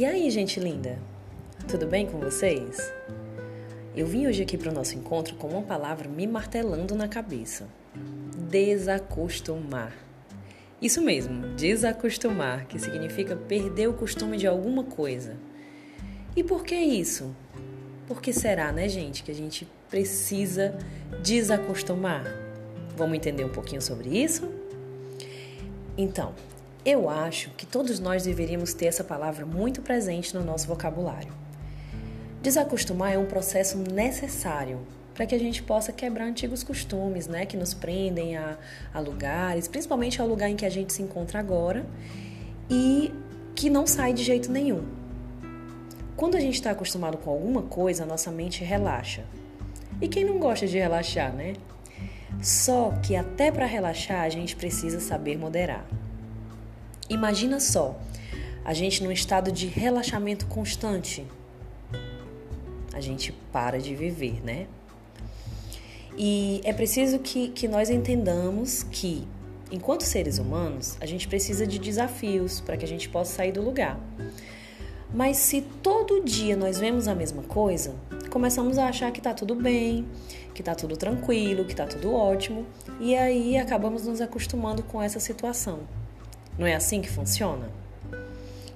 E aí, gente linda? Tudo bem com vocês? Eu vim hoje aqui para o nosso encontro com uma palavra me martelando na cabeça: desacostumar. Isso mesmo, desacostumar, que significa perder o costume de alguma coisa. E por que isso? Por que será, né, gente, que a gente precisa desacostumar? Vamos entender um pouquinho sobre isso? Então, eu acho que todos nós deveríamos ter essa palavra muito presente no nosso vocabulário. Desacostumar é um processo necessário para que a gente possa quebrar antigos costumes, né, que nos prendem a, a lugares, principalmente ao lugar em que a gente se encontra agora e que não sai de jeito nenhum. Quando a gente está acostumado com alguma coisa, a nossa mente relaxa. E quem não gosta de relaxar, né? Só que até para relaxar a gente precisa saber moderar. Imagina só, a gente num estado de relaxamento constante. A gente para de viver, né? E é preciso que, que nós entendamos que, enquanto seres humanos, a gente precisa de desafios para que a gente possa sair do lugar. Mas se todo dia nós vemos a mesma coisa, começamos a achar que está tudo bem, que está tudo tranquilo, que está tudo ótimo, e aí acabamos nos acostumando com essa situação. Não é assim que funciona?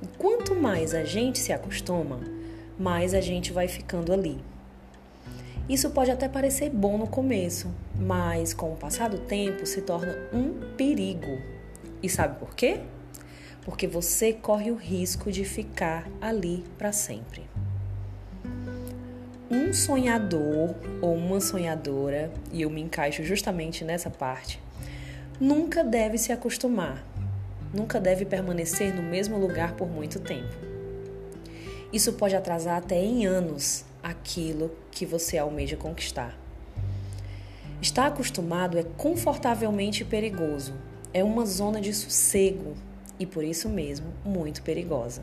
E quanto mais a gente se acostuma, mais a gente vai ficando ali. Isso pode até parecer bom no começo, mas com o passar do tempo se torna um perigo. E sabe por quê? Porque você corre o risco de ficar ali para sempre. Um sonhador ou uma sonhadora, e eu me encaixo justamente nessa parte, nunca deve se acostumar nunca deve permanecer no mesmo lugar por muito tempo. Isso pode atrasar até em anos aquilo que você almeja conquistar. Estar acostumado é confortavelmente perigoso, é uma zona de sossego e por isso mesmo muito perigosa.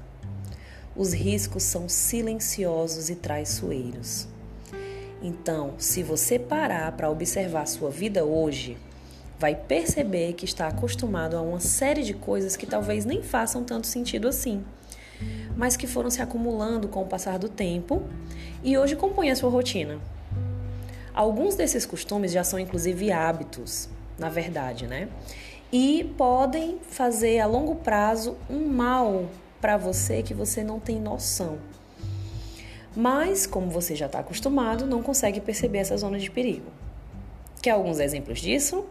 Os riscos são silenciosos e traiçoeiros. Então, se você parar para observar sua vida hoje, vai perceber que está acostumado a uma série de coisas que talvez nem façam tanto sentido assim, mas que foram se acumulando com o passar do tempo e hoje compõem a sua rotina. Alguns desses costumes já são inclusive hábitos, na verdade, né? E podem fazer a longo prazo um mal para você que você não tem noção. Mas, como você já está acostumado, não consegue perceber essa zona de perigo. Quer alguns exemplos disso?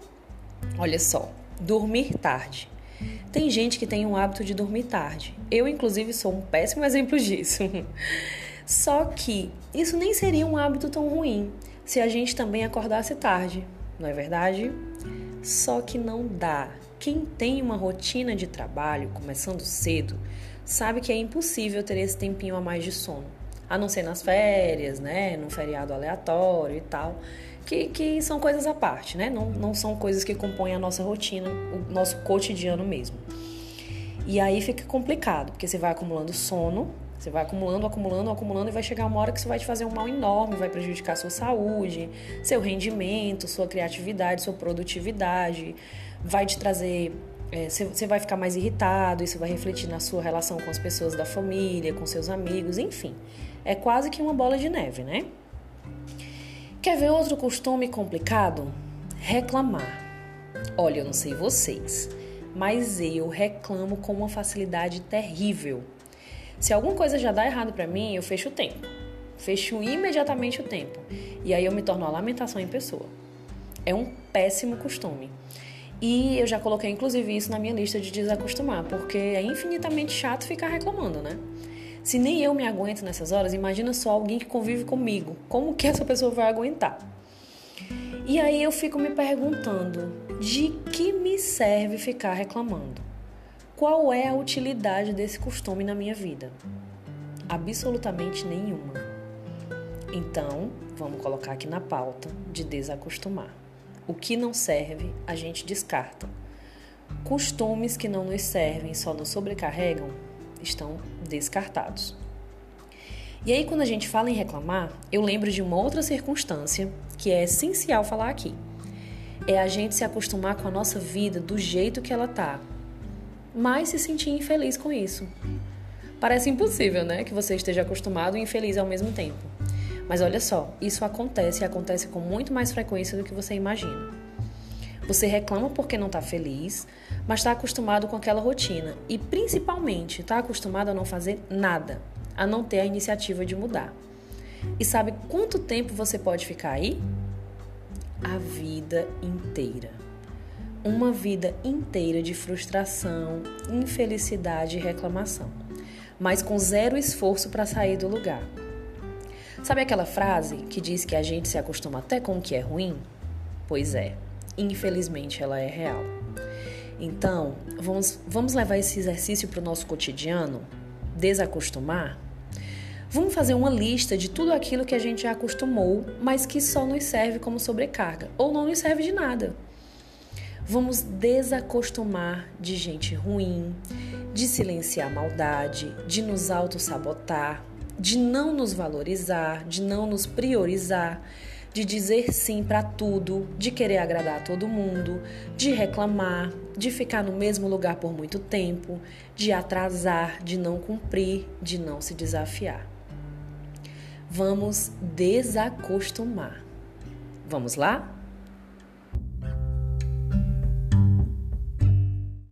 Olha só, dormir tarde. Tem gente que tem um hábito de dormir tarde. Eu, inclusive, sou um péssimo exemplo disso. Só que isso nem seria um hábito tão ruim se a gente também acordasse tarde, não é verdade? Só que não dá. Quem tem uma rotina de trabalho começando cedo sabe que é impossível ter esse tempinho a mais de sono, a não ser nas férias, né, num feriado aleatório e tal que, que são coisas à parte, né? Não, não são coisas que compõem a nossa rotina, o nosso cotidiano mesmo. E aí fica complicado, porque você vai acumulando sono, você vai acumulando, acumulando, acumulando e vai chegar uma hora que isso vai te fazer um mal enorme, vai prejudicar sua saúde, seu rendimento, sua criatividade, sua produtividade, vai te trazer. É, você vai ficar mais irritado, isso vai refletir na sua relação com as pessoas da família, com seus amigos, enfim. É quase que uma bola de neve, né? Quer ver outro costume complicado? Reclamar. Olha, eu não sei vocês, mas eu reclamo com uma facilidade terrível. Se alguma coisa já dá errado para mim, eu fecho o tempo. Fecho imediatamente o tempo. E aí eu me torno uma lamentação em pessoa. É um péssimo costume. E eu já coloquei inclusive isso na minha lista de desacostumar, porque é infinitamente chato ficar reclamando, né? Se nem eu me aguento nessas horas, imagina só alguém que convive comigo. Como que essa pessoa vai aguentar? E aí eu fico me perguntando: de que me serve ficar reclamando? Qual é a utilidade desse costume na minha vida? Absolutamente nenhuma. Então, vamos colocar aqui na pauta de desacostumar. O que não serve, a gente descarta. Costumes que não nos servem só nos sobrecarregam estão descartados. E aí, quando a gente fala em reclamar, eu lembro de uma outra circunstância que é essencial falar aqui. É a gente se acostumar com a nossa vida do jeito que ela tá, mas se sentir infeliz com isso. Parece impossível, né? Que você esteja acostumado e infeliz ao mesmo tempo. Mas olha só, isso acontece e acontece com muito mais frequência do que você imagina. Você reclama porque não está feliz, mas está acostumado com aquela rotina e, principalmente, está acostumado a não fazer nada, a não ter a iniciativa de mudar. E sabe quanto tempo você pode ficar aí? A vida inteira. Uma vida inteira de frustração, infelicidade e reclamação, mas com zero esforço para sair do lugar. Sabe aquela frase que diz que a gente se acostuma até com o que é ruim? Pois é, infelizmente ela é real. Então, vamos, vamos levar esse exercício para o nosso cotidiano? Desacostumar? Vamos fazer uma lista de tudo aquilo que a gente já acostumou, mas que só nos serve como sobrecarga ou não nos serve de nada. Vamos desacostumar de gente ruim, de silenciar maldade, de nos auto-sabotar, de não nos valorizar, de não nos priorizar, de dizer sim para tudo, de querer agradar a todo mundo, de reclamar, de ficar no mesmo lugar por muito tempo, de atrasar, de não cumprir, de não se desafiar. Vamos desacostumar. Vamos lá?